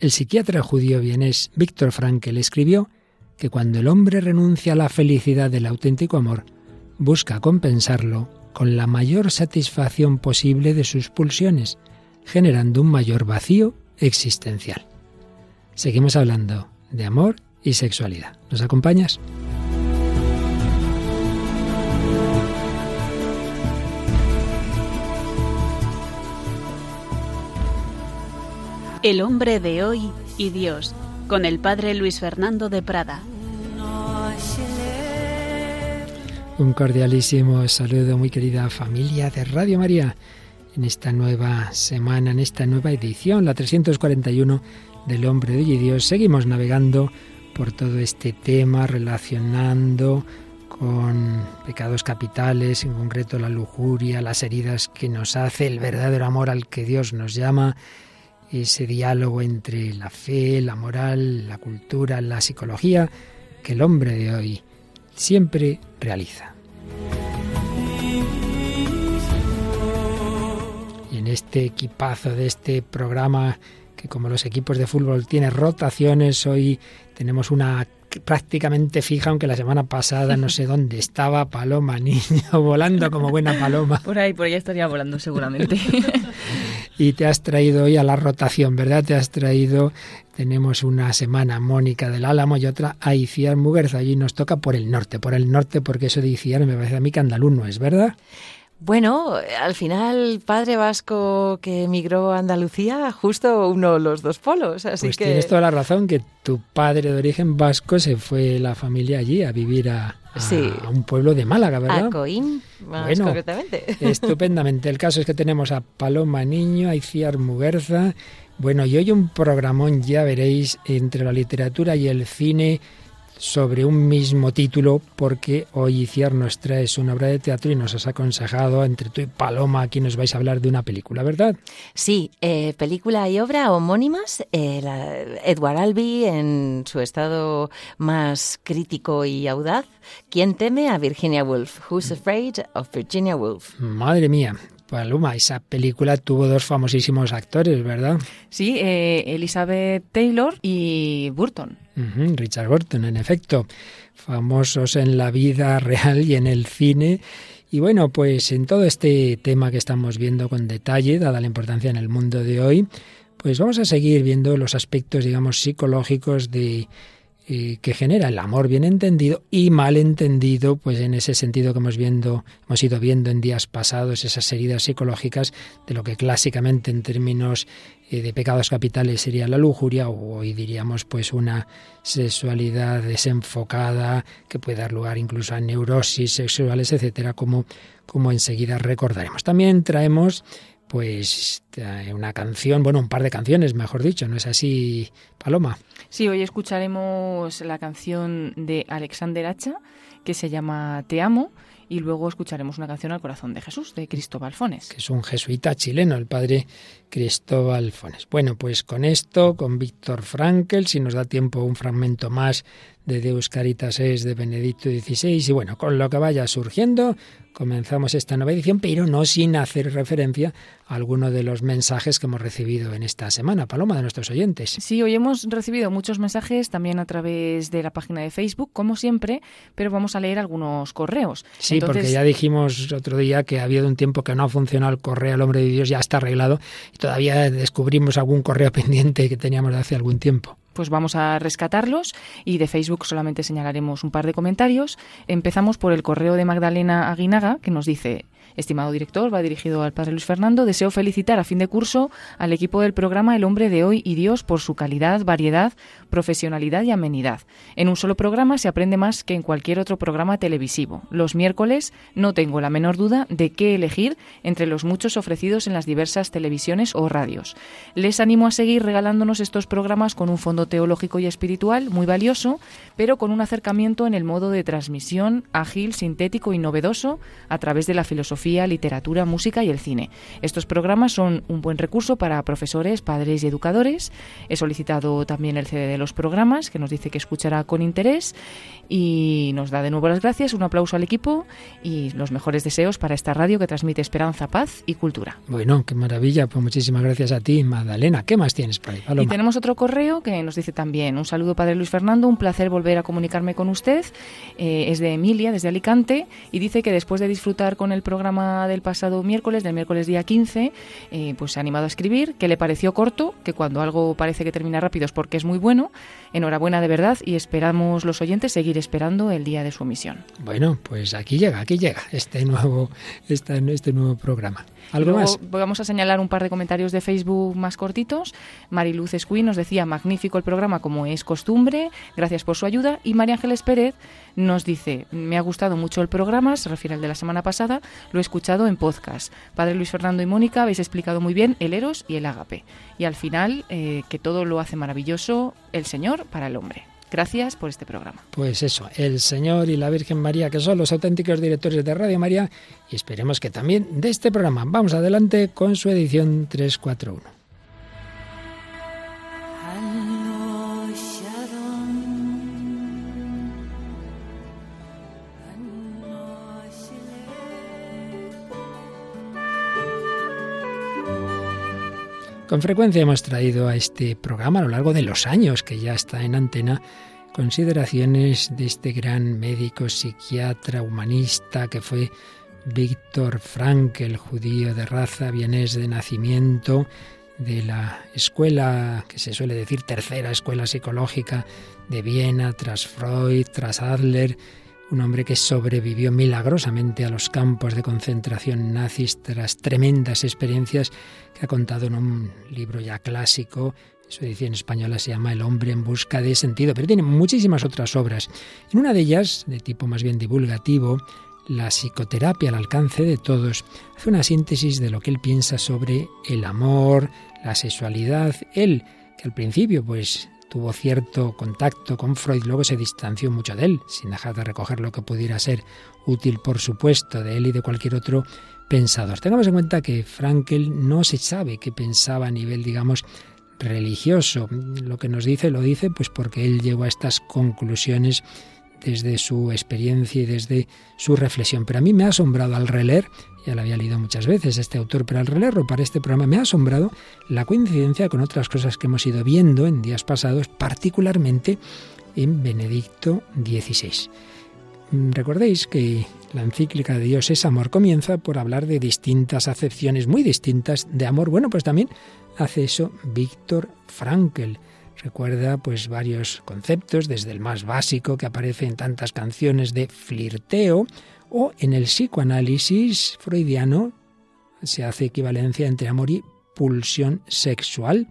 El psiquiatra judío vienés Víctor Frankl escribió que cuando el hombre renuncia a la felicidad del auténtico amor, busca compensarlo con la mayor satisfacción posible de sus pulsiones, generando un mayor vacío existencial. Seguimos hablando de amor y sexualidad. ¿Nos acompañas? El hombre de hoy y Dios, con el padre Luis Fernando de Prada. Un cordialísimo saludo, muy querida familia de Radio María, en esta nueva semana, en esta nueva edición, la 341 del hombre de hoy y Dios. Seguimos navegando por todo este tema, relacionando con pecados capitales, en concreto la lujuria, las heridas que nos hace, el verdadero amor al que Dios nos llama, ese diálogo entre la fe, la moral, la cultura, la psicología, que el hombre de hoy siempre realiza. Y en este equipazo de este programa, que como los equipos de fútbol tiene rotaciones, hoy tenemos una prácticamente fija, aunque la semana pasada no sé dónde estaba, Paloma Niño, volando como buena paloma. Por ahí, por ahí estaría volando seguramente. y te has traído hoy a la rotación, ¿verdad? Te has traído, tenemos una semana Mónica del Álamo y otra a Iciar Muguerza. Allí nos toca por el norte, por el norte, porque eso de Iciar me parece a mí que andaluz no es, ¿verdad? Bueno, al final, padre vasco que emigró a Andalucía, justo uno de los dos polos. Así pues que... tienes toda la razón, que tu padre de origen vasco se fue la familia allí a vivir a, a un pueblo de Málaga, ¿verdad? A Coín, más Bueno, concretamente. Estupendamente. El caso es que tenemos a Paloma Niño, a Iciar Muguerza. Bueno, y hoy un programón, ya veréis, entre la literatura y el cine sobre un mismo título, porque hoy Iciar nos traes una obra de teatro y nos has aconsejado, entre tú y Paloma, aquí nos vais a hablar de una película, ¿verdad? Sí, eh, película y obra homónimas. eh, la- Edward Albee en su estado más crítico y audaz. ¿Quién teme a Virginia Woolf? Who's afraid of Virginia Woolf? Madre mía, Paloma, esa película tuvo dos famosísimos actores, ¿verdad? Sí, eh, Elizabeth Taylor y Burton. Richard Burton, en efecto, famosos en la vida real y en el cine. Y bueno, pues en todo este tema que estamos viendo con detalle, dada la importancia en el mundo de hoy, pues vamos a seguir viendo los aspectos, digamos, psicológicos de que genera el amor bien entendido y mal entendido, pues en ese sentido que hemos viendo, hemos ido viendo en días pasados esas heridas psicológicas de lo que clásicamente en términos eh, de pecados capitales sería la lujuria o hoy diríamos pues una sexualidad desenfocada que puede dar lugar incluso a neurosis sexuales, etcétera, como como enseguida recordaremos. También traemos pues eh, una canción, bueno, un par de canciones, mejor dicho, ¿no es así, Paloma? Sí, hoy escucharemos la canción de Alexander Hacha, que se llama Te amo, y luego escucharemos una canción al corazón de Jesús, de Cristóbal Fones. que es un jesuita chileno, el padre Cristóbal Fones. Bueno, pues con esto, con Víctor Frankel, si nos da tiempo un fragmento más de Deus Caritas es de Benedicto XVI, y bueno, con lo que vaya surgiendo, comenzamos esta nueva edición, pero no sin hacer referencia a alguno de los mensajes que hemos recibido en esta semana, Paloma, de nuestros oyentes. Sí, hoy hemos recibido muchos mensajes también a través de la página de Facebook, como siempre, pero vamos a leer algunos correos. Sí, Entonces, porque ya dijimos otro día que ha habido un tiempo que no ha funcionado el correo al hombre de Dios, ya está arreglado, y todavía descubrimos algún correo pendiente que teníamos de hace algún tiempo. Pues vamos a rescatarlos y de Facebook solamente señalaremos un par de comentarios. Empezamos por el correo de Magdalena Aguinaga que nos dice, estimado director, va dirigido al padre Luis Fernando, deseo felicitar a fin de curso al equipo del programa El hombre de hoy y Dios por su calidad, variedad, profesionalidad y amenidad. En un solo programa se aprende más que en cualquier otro programa televisivo. Los miércoles no tengo la menor duda de qué elegir entre los muchos ofrecidos en las diversas televisiones o radios. Les animo a seguir regalándonos estos programas con un fondo teológico y espiritual muy valioso, pero con un acercamiento en el modo de transmisión ágil, sintético y novedoso a través de la filosofía filosofía, literatura, música y el cine. Estos programas son un buen recurso para profesores, padres y educadores. He solicitado también el CD de los programas, que nos dice que escuchará con interés y nos da de nuevo las gracias, un aplauso al equipo y los mejores deseos para esta radio que transmite esperanza, paz y cultura. Bueno, qué maravilla. Pues muchísimas gracias a ti, Magdalena. ¿Qué más tienes por ahí? Y tenemos otro correo que nos dice también, un saludo Padre Luis Fernando, un placer volver a comunicarme con usted. Eh, es de Emilia, desde Alicante, y dice que después de disfrutar con el programa del pasado miércoles, del miércoles día 15, eh, pues se ha animado a escribir, que le pareció corto, que cuando algo parece que termina rápido es porque es muy bueno. Enhorabuena de verdad y esperamos los oyentes seguir esperando el día de su emisión. Bueno, pues aquí llega, aquí llega este nuevo, este, este nuevo programa. ¿Algo más? Vamos a señalar un par de comentarios de Facebook más cortitos. Mariluz Escuí nos decía, magnífico el programa como es costumbre, gracias por su ayuda. Y María Ángeles Pérez nos dice, me ha gustado mucho el programa, se refiere al de la semana pasada, lo he escuchado en podcast. Padre Luis Fernando y Mónica habéis explicado muy bien el Eros y el Ágape. Y al final, eh, que todo lo hace maravilloso el Señor para el hombre. Gracias por este programa. Pues eso, el Señor y la Virgen María, que son los auténticos directores de Radio María, y esperemos que también de este programa. Vamos adelante con su edición 341. Con frecuencia hemos traído a este programa a lo largo de los años que ya está en antena consideraciones de este gran médico, psiquiatra, humanista que fue Víctor Frankl, judío de raza, vienés de nacimiento, de la escuela que se suele decir tercera escuela psicológica de Viena, tras Freud, tras Adler, un hombre que sobrevivió milagrosamente a los campos de concentración nazis tras tremendas experiencias que ha contado en un libro ya clásico. Su edición española se llama El hombre en busca de sentido, pero tiene muchísimas otras obras. En una de ellas, de tipo más bien divulgativo, la psicoterapia al alcance de todos, hace una síntesis de lo que él piensa sobre el amor, la sexualidad. Él, que al principio pues tuvo cierto contacto con Freud, luego se distanció mucho de él, sin dejar de recoger lo que pudiera ser útil, por supuesto, de él y de cualquier otro pensador. Tengamos en cuenta que Frankel no se sabe qué pensaba a nivel, digamos, religioso. Lo que nos dice lo dice pues porque él llegó a estas conclusiones desde su experiencia y desde su reflexión. Pero a mí me ha asombrado al releer, ya lo había leído muchas veces este autor, pero al releerlo para este programa me ha asombrado la coincidencia con otras cosas que hemos ido viendo en días pasados, particularmente en Benedicto XVI. Mm, recordéis que la encíclica de Dios es amor comienza por hablar de distintas acepciones muy distintas de amor. Bueno, pues también hace eso Víctor Frankl Recuerda pues varios conceptos, desde el más básico que aparece en tantas canciones de flirteo o en el psicoanálisis freudiano se hace equivalencia entre amor y pulsión sexual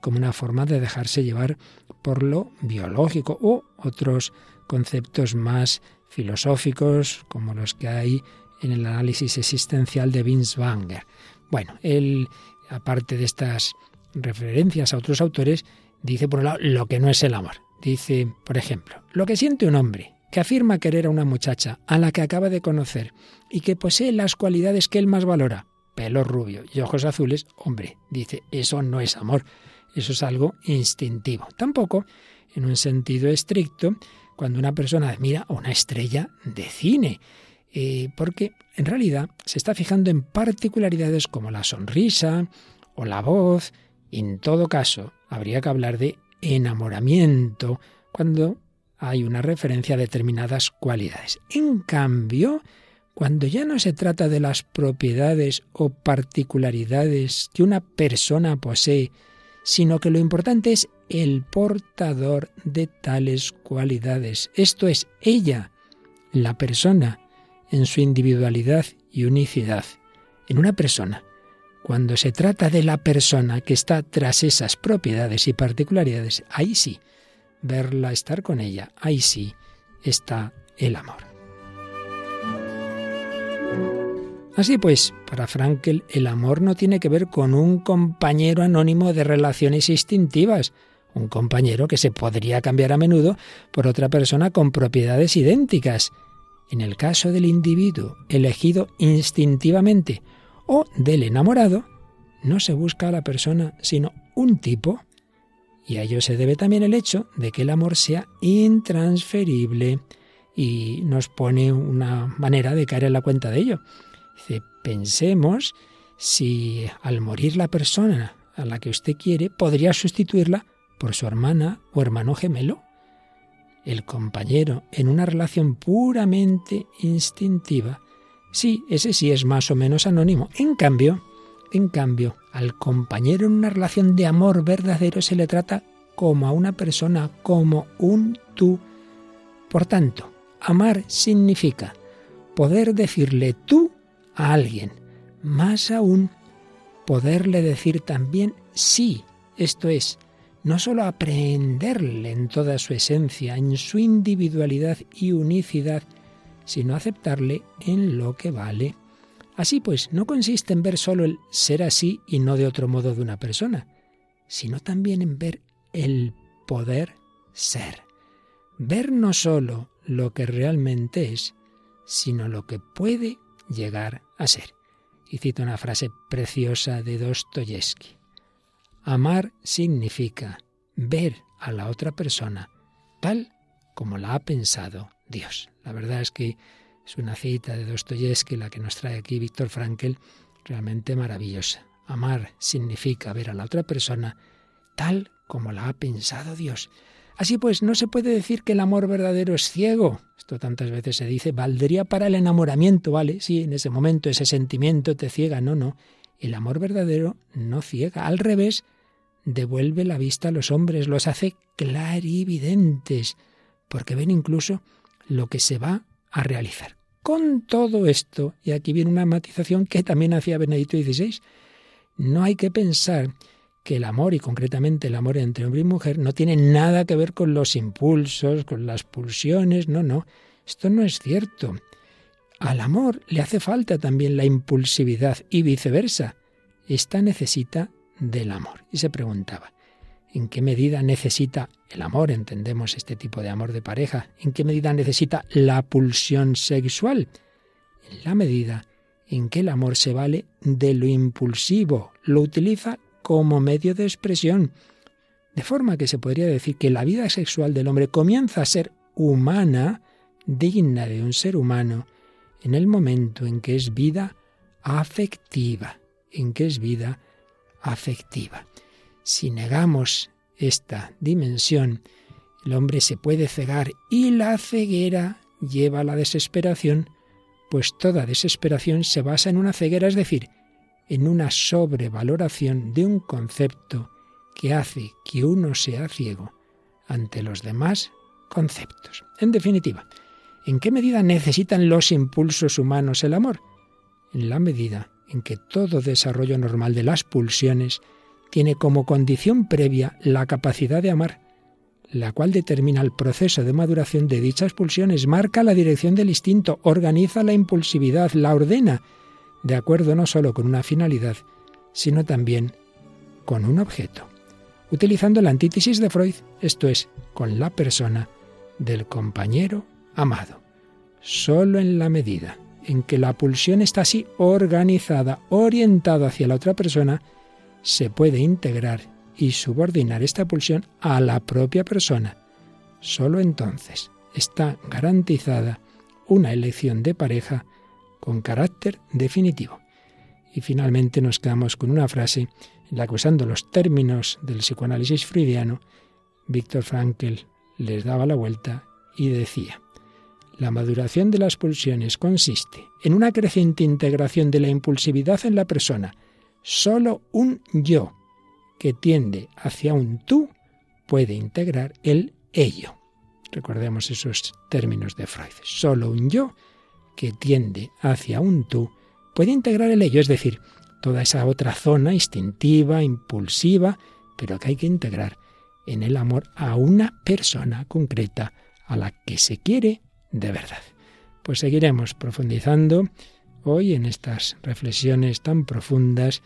como una forma de dejarse llevar por lo biológico o otros conceptos más filosóficos como los que hay en el análisis existencial de Vince Wanger. Bueno, él, aparte de estas referencias a otros autores, Dice, por un lado, lo que no es el amor. Dice, por ejemplo, lo que siente un hombre que afirma querer a una muchacha a la que acaba de conocer y que posee las cualidades que él más valora, pelo rubio y ojos azules, hombre, dice, eso no es amor, eso es algo instintivo. Tampoco, en un sentido estricto, cuando una persona admira a una estrella de cine, eh, porque en realidad se está fijando en particularidades como la sonrisa o la voz, en todo caso, habría que hablar de enamoramiento cuando hay una referencia a determinadas cualidades. En cambio, cuando ya no se trata de las propiedades o particularidades que una persona posee, sino que lo importante es el portador de tales cualidades. Esto es ella, la persona, en su individualidad y unicidad. En una persona cuando se trata de la persona que está tras esas propiedades y particularidades, ahí sí, verla, estar con ella, ahí sí está el amor. Así pues, para Frankel el amor no tiene que ver con un compañero anónimo de relaciones instintivas, un compañero que se podría cambiar a menudo por otra persona con propiedades idénticas. En el caso del individuo elegido instintivamente o del enamorado, no se busca a la persona, sino un tipo. Y a ello se debe también el hecho de que el amor sea intransferible y nos pone una manera de caer en la cuenta de ello. Pensemos si al morir la persona a la que usted quiere podría sustituirla por su hermana o hermano gemelo. El compañero en una relación puramente instintiva, sí, ese sí es más o menos anónimo. En cambio, en cambio, al compañero en una relación de amor verdadero se le trata como a una persona, como un tú. Por tanto, amar significa poder decirle tú a alguien, más aún poderle decir también sí, esto es, no sólo aprenderle en toda su esencia, en su individualidad y unicidad, sino aceptarle en lo que vale. Así pues, no consiste en ver solo el ser así y no de otro modo de una persona, sino también en ver el poder ser. Ver no solo lo que realmente es, sino lo que puede llegar a ser. Y cito una frase preciosa de Dostoyevsky. Amar significa ver a la otra persona tal como la ha pensado Dios. La verdad es que es una cita de Dostoyevsky la que nos trae aquí Víctor Frankel, realmente maravillosa. Amar significa ver a la otra persona tal como la ha pensado Dios. Así pues, no se puede decir que el amor verdadero es ciego. Esto tantas veces se dice, valdría para el enamoramiento, ¿vale? Sí, en ese momento ese sentimiento te ciega, no, no. El amor verdadero no ciega, al revés, devuelve la vista a los hombres, los hace clarividentes, porque ven incluso lo que se va a realizar. Con todo esto, y aquí viene una matización que también hacía Benedicto XVI, no hay que pensar que el amor, y concretamente el amor entre hombre y mujer, no tiene nada que ver con los impulsos, con las pulsiones, no, no, esto no es cierto. Al amor le hace falta también la impulsividad y viceversa. Esta necesita del amor. Y se preguntaba, ¿en qué medida necesita el amor? Entendemos este tipo de amor de pareja. ¿En qué medida necesita la pulsión sexual? En la medida en que el amor se vale de lo impulsivo, lo utiliza como medio de expresión. De forma que se podría decir que la vida sexual del hombre comienza a ser humana, digna de un ser humano, en el momento en que es vida afectiva, en que es vida afectiva. Si negamos esta dimensión, el hombre se puede cegar y la ceguera lleva a la desesperación, pues toda desesperación se basa en una ceguera, es decir, en una sobrevaloración de un concepto que hace que uno sea ciego ante los demás conceptos. En definitiva, ¿en qué medida necesitan los impulsos humanos el amor? En la medida en que todo desarrollo normal de las pulsiones tiene como condición previa la capacidad de amar, la cual determina el proceso de maduración de dichas pulsiones, marca la dirección del instinto, organiza la impulsividad, la ordena, de acuerdo no solo con una finalidad, sino también con un objeto, utilizando la antítesis de Freud, esto es, con la persona del compañero amado. Solo en la medida en que la pulsión está así organizada, orientada hacia la otra persona, se puede integrar y subordinar esta pulsión a la propia persona. Solo entonces está garantizada una elección de pareja con carácter definitivo. Y finalmente nos quedamos con una frase en la que usando los términos del psicoanálisis freudiano, Víctor Frankl les daba la vuelta y decía, la maduración de las pulsiones consiste en una creciente integración de la impulsividad en la persona. Solo un yo que tiende hacia un tú puede integrar el ello. Recordemos esos términos de Freud. Solo un yo que tiende hacia un tú puede integrar el ello, es decir, toda esa otra zona instintiva, impulsiva, pero que hay que integrar en el amor a una persona concreta a la que se quiere de verdad. Pues seguiremos profundizando hoy en estas reflexiones tan profundas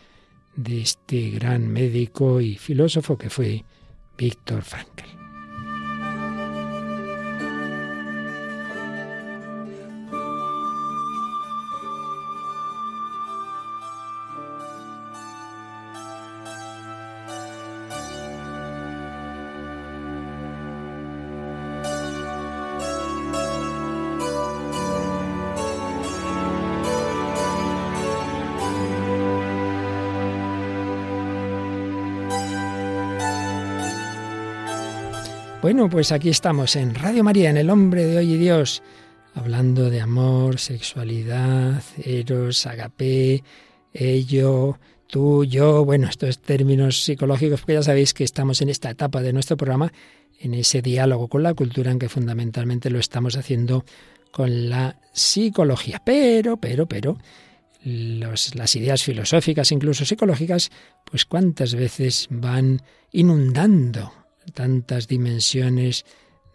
de este gran médico y filósofo que fue Víctor Frankl. Pues aquí estamos en Radio María, en El Hombre de Hoy y Dios, hablando de amor, sexualidad, eros, agape, ello, tú, yo, bueno, estos términos psicológicos, porque ya sabéis que estamos en esta etapa de nuestro programa, en ese diálogo con la cultura en que fundamentalmente lo estamos haciendo con la psicología. Pero, pero, pero, las ideas filosóficas, incluso psicológicas, pues cuántas veces van inundando tantas dimensiones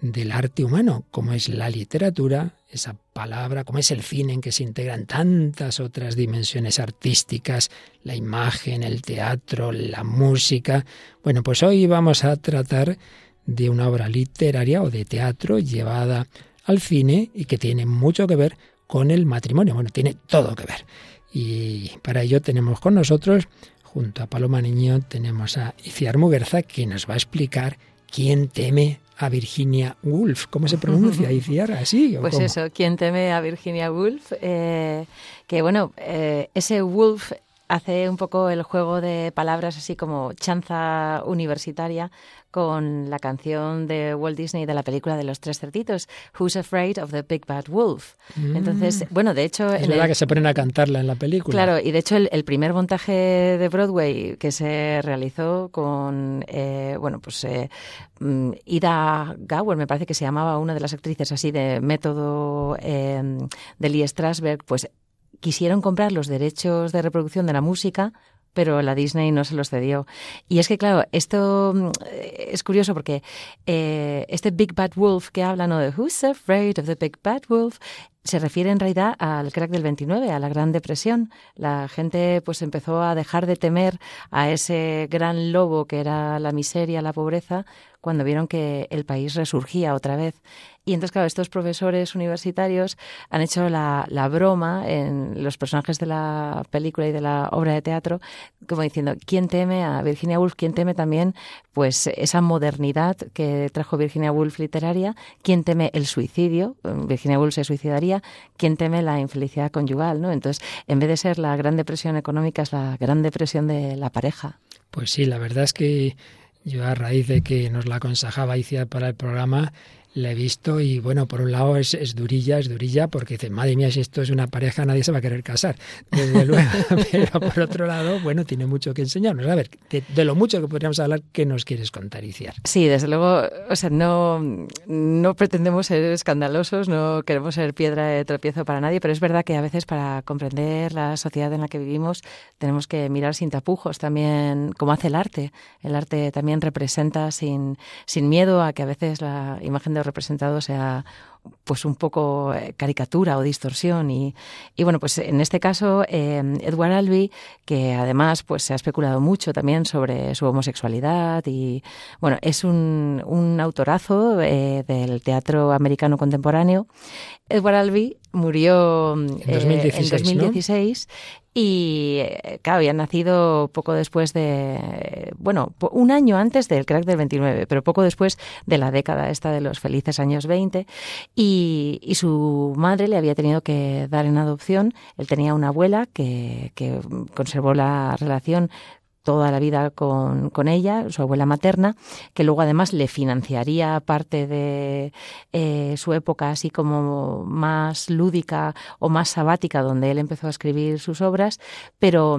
del arte humano, como es la literatura, esa palabra, como es el cine en que se integran tantas otras dimensiones artísticas, la imagen, el teatro, la música. Bueno, pues hoy vamos a tratar de una obra literaria o de teatro llevada al cine y que tiene mucho que ver con el matrimonio. Bueno, tiene todo que ver. Y para ello tenemos con nosotros Junto a Paloma Niño tenemos a Iciar Muguerza que nos va a explicar quién teme a Virginia Woolf. ¿Cómo se pronuncia, Iciar? ¿Así? pues eso, quién teme a Virginia Woolf. Eh, que bueno, eh, ese Woolf hace un poco el juego de palabras así como chanza universitaria con la canción de Walt Disney de la película de los tres cerditos, Who's Afraid of the Big Bad Wolf. Mm. Entonces, bueno, de hecho... Es verdad que se ponen a cantarla en la película. Claro, y de hecho el, primer montaje de Broadway que se realizó con, eh, bueno, pues eh, mm, Ida Gower, me parece que se llamaba una de las actrices así de método eh, de Lee Strasberg, pues quisieron comprar los derechos de reproducción de la música pero la Disney no se los cedió. Y es que, claro, esto mm, es curioso porque eh, este Big Bad Wolf que habla, ¿no? De Who's Afraid of the Big Bad Wolf, se refiere en realidad al crack del 29, a la Gran Depresión. La gente pues empezó a dejar de temer a ese gran lobo que era la miseria, la pobreza, cuando vieron que el país resurgía otra vez. Y entonces, claro, estos profesores universitarios han hecho la, la, broma en los personajes de la película y de la obra de teatro, como diciendo, ¿quién teme a Virginia Woolf? ¿Quién teme también pues esa modernidad que trajo Virginia Woolf literaria? ¿Quién teme el suicidio? Virginia Woolf se suicidaría. ¿Quién teme la infelicidad conyugal? ¿no? Entonces, en vez de ser la gran depresión económica, es la gran depresión de la pareja. Pues sí, la verdad es que yo a raíz de que nos la aconsejaba Icia para el programa, la he visto y bueno, por un lado es, es, durilla, es durilla, porque dice, madre mía, si esto es una pareja nadie se va a querer casar, desde luego, pero por otro lado, bueno, tiene mucho que enseñarnos. A ver, de, lo mucho que podríamos hablar, ¿qué nos quieres contar, Iciar? Sí, desde luego, o sea, no, no pretendemos ser escandalosos, no queremos ser piedra de tropiezo para nadie, pero es verdad que a veces para comprender la sociedad en la que vivimos tenemos que mirar sin tapujos también, como hace el arte. El arte también representa sin, sin miedo a que a veces la imagen de representado sea pues un poco eh, caricatura o distorsión y, y bueno pues en este caso eh, Edward Albee que además pues se ha especulado mucho también sobre su homosexualidad y bueno es un, un autorazo eh, del teatro americano contemporáneo. Edward Albee murió en 2016, y claro, había nacido poco después de, bueno, un año antes del crack del 29, pero poco después de la década esta de los felices años 20. Y, y su madre le había tenido que dar en adopción. Él tenía una abuela que, que conservó la relación toda la vida con, con, ella, su abuela materna, que luego además le financiaría parte de eh, su época así como más lúdica o más sabática, donde él empezó a escribir sus obras, pero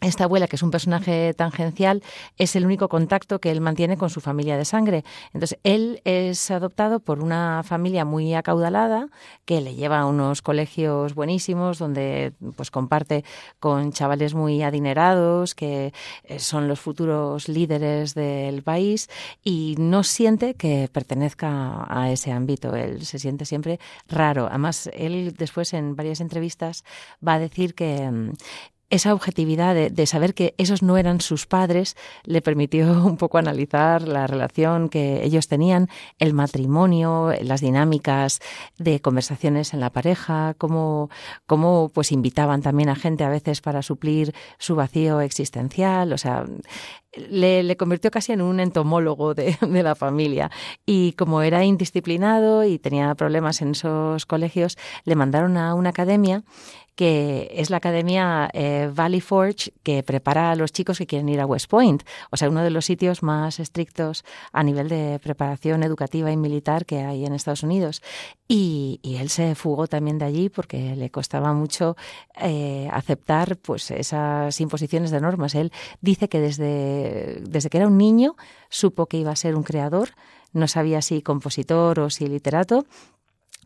esta abuela, que es un personaje tangencial, es el único contacto que él mantiene con su familia de sangre. Entonces, él es adoptado por una familia muy acaudalada que le lleva a unos colegios buenísimos donde pues comparte con chavales muy adinerados que eh, son los futuros líderes del país y no siente que pertenezca a ese ámbito. Él se siente siempre raro. Además, él después en varias entrevistas va a decir que mm, esa objetividad de, saber que esos no eran sus padres le permitió un poco analizar la relación que ellos tenían, el matrimonio, las dinámicas de conversaciones en la pareja, cómo, cómo pues invitaban también a gente a veces para suplir su vacío existencial, o sea, le, le convirtió casi en un entomólogo de, de la familia. Y como era indisciplinado y tenía problemas en esos colegios, le mandaron a una academia que es la academia eh, Valley Forge que prepara a los chicos que quieren ir a West Point, o sea, uno de los sitios más estrictos a nivel de preparación educativa y militar que hay en Estados Unidos. Y, él se fugó también de allí porque le costaba mucho eh, aceptar pues esas imposiciones de normas. Él dice que desde, desde que era un niño supo que iba a ser un creador, no sabía si compositor o si literato,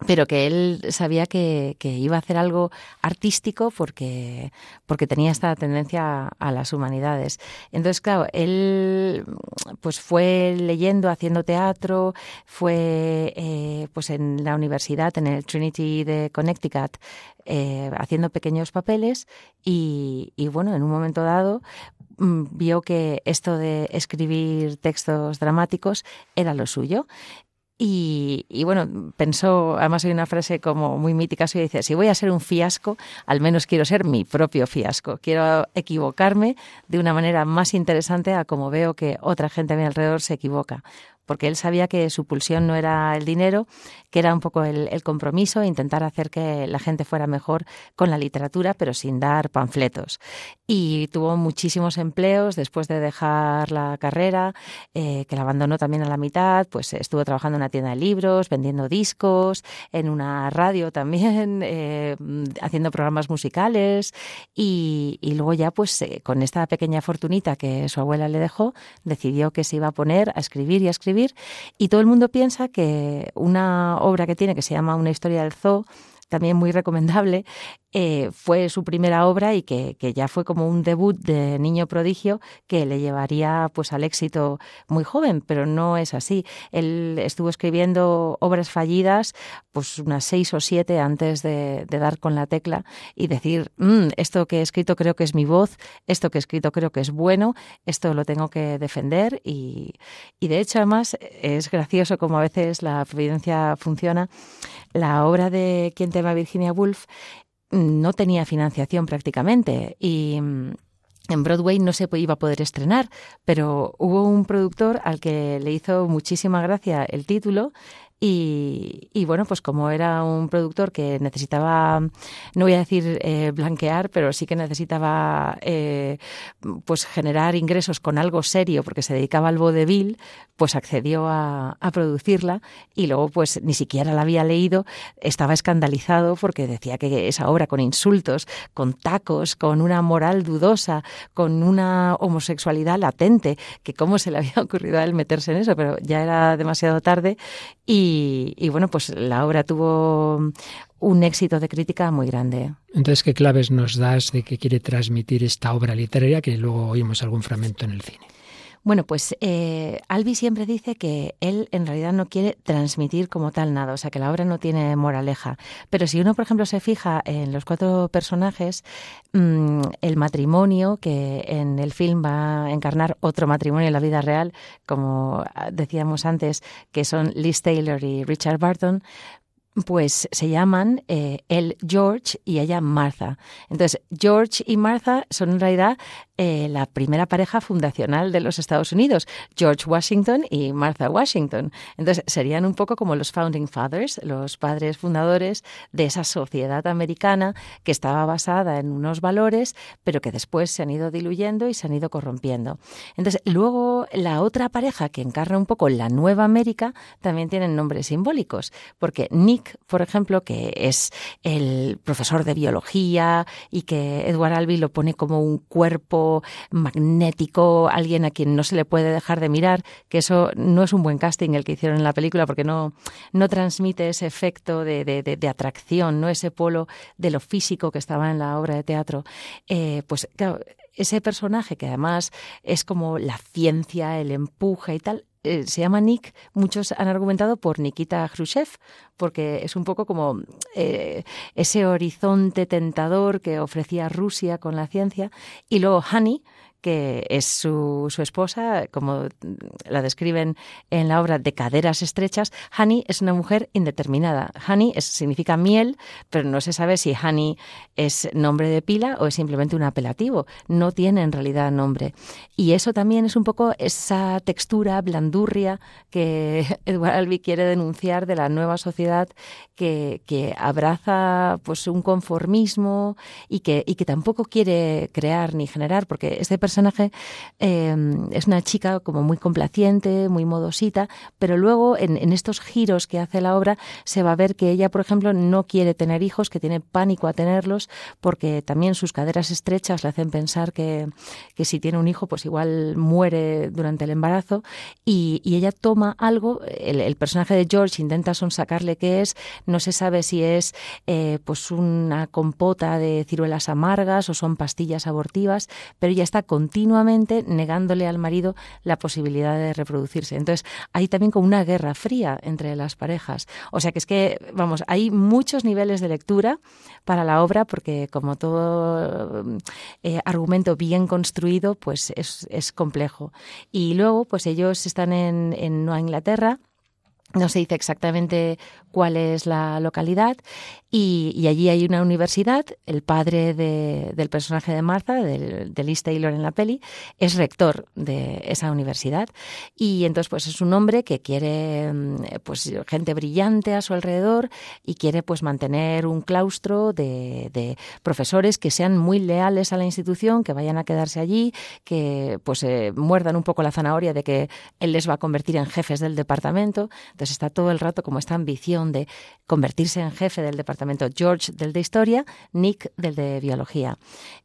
pero que él sabía que, iba a hacer algo artístico porque, porque tenía esta tendencia a las humanidades. Entonces, claro, él pues fue leyendo, haciendo teatro, fue eh, pues en la universidad, en el Trinity de Connecticut, eh, haciendo pequeños papeles y, y, bueno, en un momento dado mm, vio que esto de escribir textos dramáticos era lo suyo y, bueno, pensó, además hay una frase como muy mítica suya, dice, si voy a ser un fiasco, al menos quiero ser mi propio fiasco. Quiero equivocarme de una manera más interesante a como veo que otra gente a mi alrededor se equivoca porque él sabía que su pulsión no era el dinero, que era un poco el, compromiso, intentar hacer que la gente fuera mejor con la literatura, pero sin dar panfletos. Y tuvo muchísimos empleos después de dejar la carrera, eh, que la abandonó también a la mitad, pues estuvo trabajando en una tienda de libros, vendiendo discos, en una radio también, eh, haciendo programas musicales y, luego ya pues eh, con esta pequeña fortunita que su abuela le dejó, decidió que se iba a poner a escribir y a escribir y todo el mundo piensa que una obra que tiene que se llama Una historia del zoo también muy recomendable, eh, fue su primera obra y que, ya fue como un debut de niño prodigio que le llevaría pues al éxito muy joven, pero no es así. Él estuvo escribiendo obras fallidas pues unas seis o siete antes de, dar con la tecla y decir, mm, esto que he escrito creo que es mi voz, esto que he escrito creo que es bueno, esto lo tengo que defender y, y de hecho además es gracioso como a veces la providencia funciona. La obra de Quien tema Virginia Woolf no tenía financiación prácticamente y mm, en Broadway no se iba a poder estrenar, pero hubo un productor al que le hizo muchísima gracia el título y, bueno, pues como era un productor que necesitaba, no voy a decir eh, blanquear, pero sí que necesitaba eh, pues generar ingresos con algo serio, porque se dedicaba al vodevil, pues accedió a, producirla y luego pues ni siquiera la había leído, estaba escandalizado porque decía que esa obra con insultos, con tacos, con una moral dudosa, con una homosexualidad latente, que cómo se le había ocurrido a él meterse en eso, pero ya era demasiado tarde. Y y, bueno, pues la obra tuvo un éxito de crítica muy grande. Entonces, ¿qué claves nos das de qué quiere transmitir esta obra literaria que luego oímos algún fragmento en el cine? Bueno, pues eh, Albi siempre dice que él en realidad no quiere transmitir como tal nada, o sea que la obra no tiene moraleja. Pero si uno, por ejemplo, se fija en los cuatro personajes, mm, el matrimonio, que en el film va a encarnar otro matrimonio en la vida real, como decíamos antes, que son Liz Taylor y Richard Barton, pues se llaman eh, él George y ella Martha. Entonces, George y Martha son en realidad eh, la primera pareja fundacional de los Estados Unidos, George Washington y Martha Washington. Entonces, serían un poco como los Founding Fathers, los padres fundadores de esa sociedad americana que estaba basada en unos valores, pero que después se han ido diluyendo y se han ido corrompiendo. Entonces, luego la otra pareja que encarna un poco la nueva América también tienen nombres simbólicos, porque Nick por ejemplo, que es el profesor de biología y que Edward Albee lo pone como un cuerpo magnético, alguien a quien no se le puede dejar de mirar, que eso no es un buen casting el que hicieron en la película porque no, no transmite ese efecto de, de, atracción, no ese polo de lo físico que estaba en la obra de teatro. Eh, pues claro, ese personaje que además es como la ciencia, el empuje y tal, eh, se llama Nick, muchos han argumentado por Nikita Khrushchev, porque es un poco como eh, ese horizonte tentador que ofrecía Rusia con la ciencia, y luego Honey, que es su, su esposa, como la describen en la obra de caderas estrechas. Honey es una mujer indeterminada. Honey significa miel, pero no se sabe si Honey es nombre de pila o es simplemente un apelativo. No tiene en realidad nombre. Y eso también es un poco esa textura blandurria que Edward Albee quiere denunciar de la nueva sociedad que, que abraza pues un conformismo y que, y que tampoco quiere crear ni generar, porque este personaje eh, es una chica como muy complaciente, muy modosita, pero luego en, estos giros que hace la obra se va a ver que ella, por ejemplo, no quiere tener hijos, que tiene pánico a tenerlos, porque también sus caderas estrechas le hacen pensar que, que si tiene un hijo, pues igual muere durante el embarazo, y, ella toma algo, el, personaje de George intenta sonsacarle qué es, no se sabe si es eh, pues una compota de ciruelas amargas o son pastillas abortivas, pero ella está continuamente negándole al marido la posibilidad de reproducirse. Entonces, hay también como una guerra fría entre las parejas. O sea que es que, vamos, hay muchos niveles de lectura para la obra porque como todo eh, argumento bien construido, pues es, complejo. Y luego, pues ellos están en, en Nueva Inglaterra, no se dice exactamente cuál es la localidad y, allí hay una universidad. El padre de, del personaje de Martha, del, de Liz Taylor en la peli, es rector de esa universidad y entonces pues es un hombre que quiere pues gente brillante a su alrededor y quiere pues mantener un claustro de, de profesores que sean muy leales a la institución, que vayan a quedarse allí, que pues eh, muerdan un poco la zanahoria de que él les va a convertir en jefes del departamento. Entonces está todo el rato como esta ambición de convertirse en jefe del departamento. George del de historia, Nick del de biología.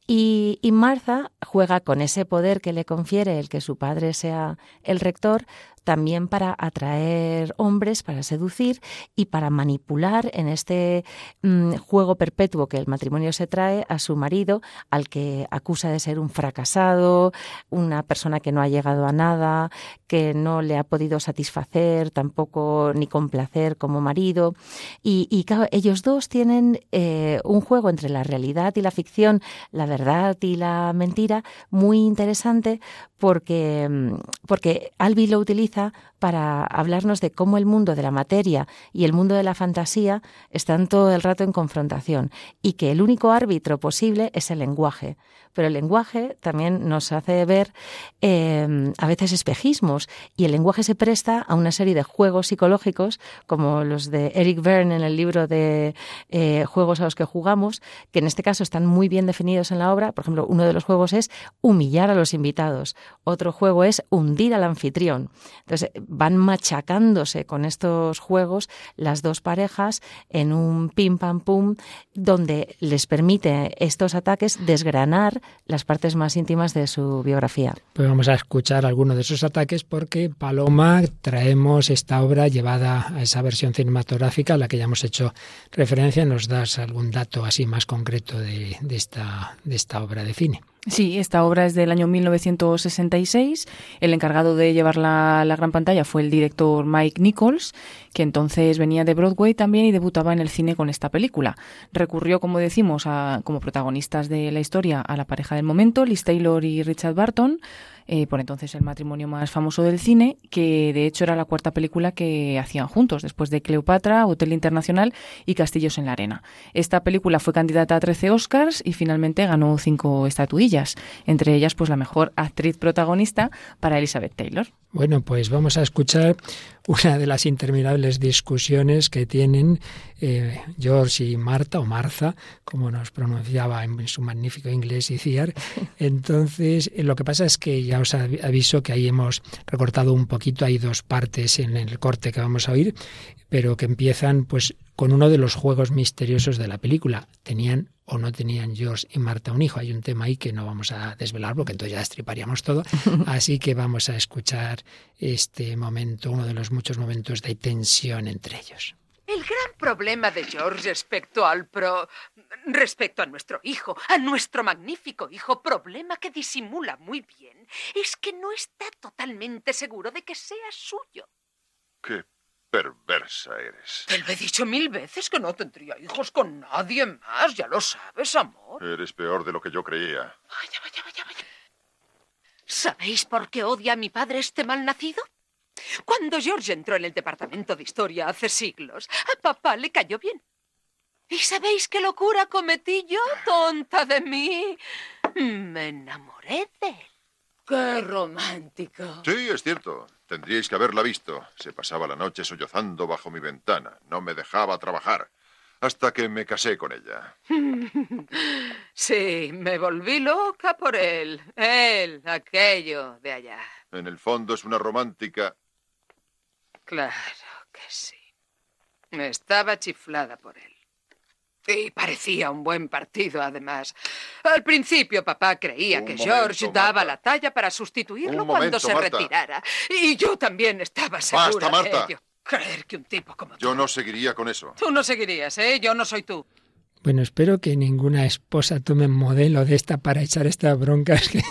Y, y Martha juega con ese poder que le confiere el que su padre sea el rector, también para atraer hombres, para seducir y para manipular en este mmm, juego perpetuo que el matrimonio se trae a su marido, al que acusa de ser un fracasado, una persona que no ha llegado a nada, que no le ha podido satisfacer tampoco ni complacer como marido. Y, claro, ellos dos tienen eh, un juego entre la realidad y la ficción, la verdad y la mentira, muy interesante porque, porque Albi lo utiliza para hablarnos de cómo el mundo de la materia y el mundo de la fantasía están todo el rato en confrontación y que el único árbitro posible es el lenguaje. Pero el lenguaje también nos hace ver eh, a veces espejismos y el lenguaje se presta a una serie de juegos psicológicos como los de Eric Berne en el libro de eh, Juegos a los que jugamos, que en este caso están muy bien definidos en la obra. Por ejemplo, uno de los juegos es humillar a los invitados, otro juego es hundir al anfitrión. Entonces, van machacándose con estos juegos las dos parejas en un pim pam pum donde les permite estos ataques desgranar las partes más íntimas de su biografía. Pues vamos a escuchar algunos de esos ataques porque Paloma traemos esta obra llevada a esa versión cinematográfica a la que ya hemos hecho referencia. ¿Nos das algún dato así más concreto de, de esta, de esta obra de cine? Sí, esta obra es del año 1966. El encargado de llevarla a la gran pantalla fue el director Mike Nichols, que entonces venía de Broadway también y debutaba en el cine con esta película. Recurrió, como decimos, a, como protagonistas de la historia a la pareja del momento, Liz Taylor y Richard Barton, eh, por entonces el matrimonio más famoso del cine, que de hecho era la cuarta película que hacían juntos, después de Cleopatra, Hotel Internacional y Castillos en la Arena. Esta película fue candidata a 13 Oscars y finalmente ganó cinco estatuillas, entre ellas pues la mejor actriz protagonista para Elizabeth Taylor. Bueno, pues vamos a escuchar una de las interminables discusiones que tienen eh, George y Marta, o Martha, como nos pronunciaba en su magnífico inglés Iciar. Entonces, lo que pasa es que ya os aviso que ahí hemos recortado un poquito, hay dos partes en el corte que vamos a oír, pero que empiezan pues con uno de los juegos misteriosos de la película. Tenían o no tenían George y Marta un hijo. Hay un tema ahí que no vamos a desvelar porque entonces ya destriparíamos todo. Así que vamos a escuchar este momento, uno de los muchos momentos de tensión entre ellos. El gran problema de George respecto al pro. respecto a nuestro hijo, a nuestro magnífico hijo, problema que disimula muy bien, es que no está totalmente seguro de que sea suyo. ¿Qué perversa eres. Te lo he dicho mil veces que no tendría hijos con nadie más, ya lo sabes, amor. Eres peor de lo que yo creía. Vaya, vaya, vaya, vaya. ¿Sabéis por qué odia a mi padre este malnacido? Cuando George entró en el departamento de historia hace siglos, a papá le cayó bien. ¿Y sabéis qué locura cometí yo, tonta de mí? Me enamoré de él. ¡Qué romántico! Sí, es cierto. Tendríais que haberla visto. Se pasaba la noche sollozando bajo mi ventana. No me dejaba trabajar. Hasta que me casé con ella. Sí, me volví loca por él. Él, aquello de allá. En el fondo es una romántica. Claro que sí. Estaba chiflada por él. Y parecía un buen partido, además. Al principio, papá creía Un que momento, George daba la talla para sustituirlo Un cuando momento, se Marta. retirara. Y yo también estaba segura Marta. de ello. Creer que un tipo como Yo tú... no seguiría con eso. Tú no seguirías, ¿eh? Yo no soy tú. Bueno, espero que ninguna esposa tome modelo de esta para echar estas broncas que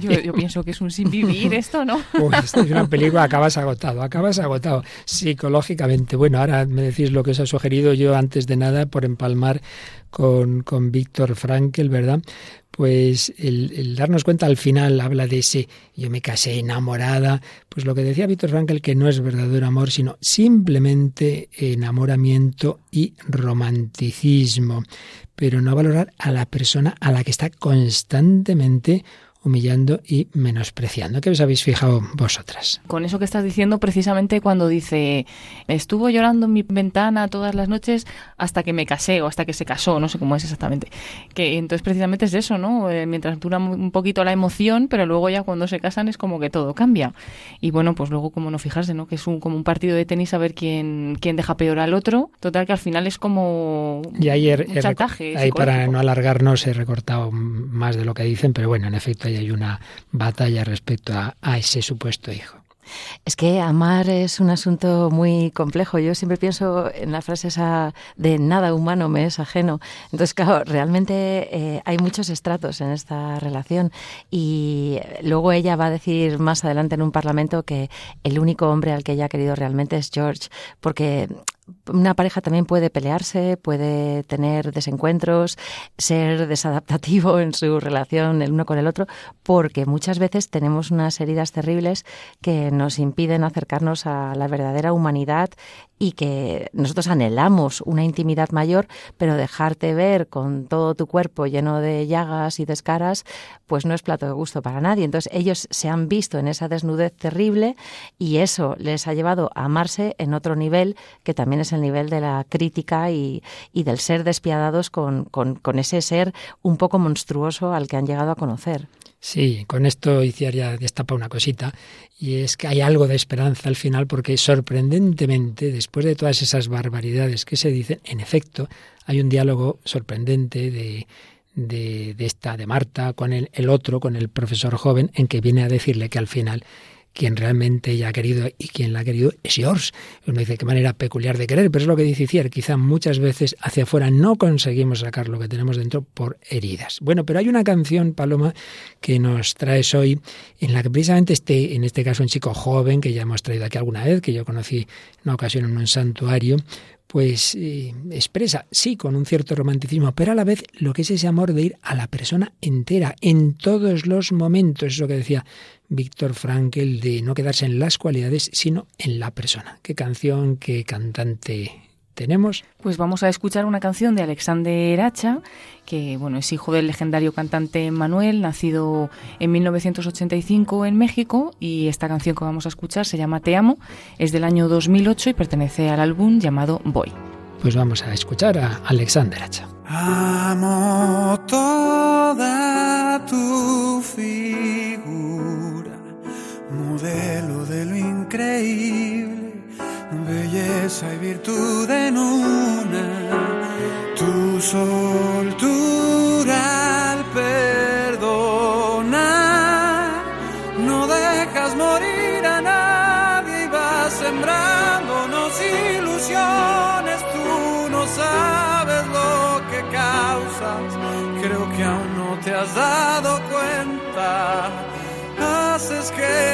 Yo, yo pienso que es un sin vivir esto, ¿no? Pues es una película, acabas agotado, acabas agotado psicológicamente. Bueno, ahora me decís lo que os ha sugerido yo antes de nada por empalmar con, con Víctor Frankel, ¿verdad? Pues el, darnos cuenta al final habla de ese yo me casé enamorada, pues lo que decía Víctor Frankel que no es verdadero amor, sino simplemente enamoramiento y romanticismo, pero no valorar a la persona a la que está constantemente humillando y menospreciando. ¿Qué os habéis fijado vosotras? Con eso que estás diciendo, precisamente cuando dice, estuvo llorando en mi ventana todas las noches hasta que me casé o hasta que se casó, no sé cómo es exactamente. Que entonces precisamente es eso, ¿no? Eh, mientras dura un poquito la emoción, pero luego ya cuando se casan es como que todo cambia. Y bueno, pues luego como no fijarse, ¿no? Que es un, como un partido de tenis a ver quién, quién deja peor al otro. Total que al final es como Y un chantaje. ahí para no alargarnos he recortado más de lo que dicen, pero bueno, en efecto ahí hay una batalla respecto a, a ese supuesto hijo. Es que amar es un asunto muy complejo. Yo siempre pienso en la frase esa de nada humano me es ajeno. Entonces, claro, realmente eh, hay muchos estratos en esta relación. Y luego ella va a decir más adelante en un parlamento que el único hombre al que ella ha querido realmente es George, porque una pareja también puede pelearse, puede tener desencuentros, ser desadaptativo en su relación el uno con el otro, porque muchas veces tenemos unas heridas terribles que nos impiden acercarnos a la verdadera humanidad y que nosotros anhelamos una intimidad mayor, pero dejarte ver con todo tu cuerpo lleno de llagas y descaras, pues no es plato de gusto para nadie. Entonces ellos se han visto en esa desnudez terrible y eso les ha llevado a amarse en otro nivel que también es el nivel de la crítica y, del ser despiadados con, ese ser un poco monstruoso al que han llegado a conocer. Sí, con esto ya destapa una cosita, y es que hay algo de esperanza al final, porque sorprendentemente, después de todas esas barbaridades que se dicen, en efecto, hay un diálogo sorprendente de, de, de esta, de Marta, con el otro, con el profesor joven, en que viene a decirle que al final quien realmente ella ha querido y quien la ha querido es George. Uno dice qué manera peculiar de querer, pero es lo que dice Cier, quizá muchas veces hacia afuera no conseguimos sacar lo que tenemos dentro por heridas. Bueno, pero hay una canción, Paloma, que nos traes hoy, en la que precisamente este, en este caso un chico joven, que ya hemos traído aquí alguna vez, que yo conocí en una ocasión en un santuario, pues eh, expresa, sí, con un cierto romanticismo, pero a la vez lo que es ese amor de ir a la persona entera, en todos los momentos, eso que decía Víctor Frankel, de no quedarse en las cualidades, sino en la persona. ¿Qué canción, qué cantante tenemos? Pues vamos a escuchar una canción de Alexander Hacha, que bueno, es hijo del legendario cantante Manuel, nacido en 1985 en México, y esta canción que vamos a escuchar se llama Te amo, es del año 2008 y pertenece al álbum llamado Boy. Pues vamos a escuchar a Alexander Hacha. Amo toda tu figura, modelo de lo increíble, belleza y virtud en una, tu soltura al perdonar, no dejas morir a nadie y vas sembrándonos ilusiones, tú no sabes lo que causas, creo que aún no te has dado cuenta, haces que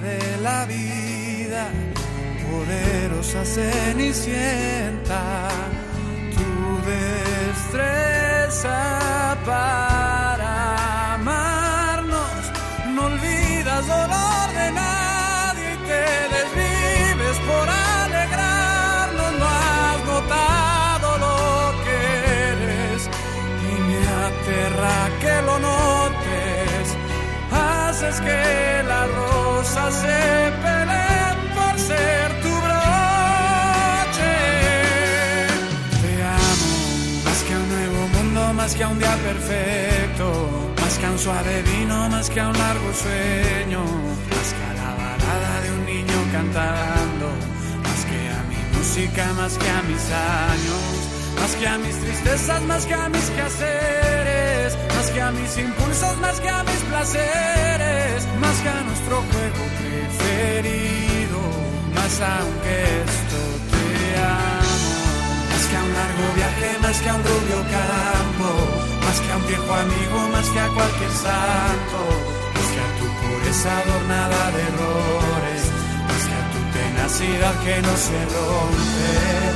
De la vida, poderosa cenicienta, tu destreza para amarnos, no olvidas dolor de nadie y te desvives por alegrarnos, no has notado lo que eres y me aterra que lo notes, haces que más que a un día perfecto, más que a un suave vino, más que a un largo sueño, más que a la balada de un niño cantando, más que a mi música, más que a mis años, más que a mis tristezas, más que a mis quehaceres, más que a mis impulsos, más que a mis placeres, más que a nuestro juego preferido, más aunque esto te amo. Más que a un largo viaje, más que a un rubio campo, más que a un viejo amigo, más que a cualquier santo, más que a tu pureza adornada de errores, más que a tu tenacidad que no se rompe,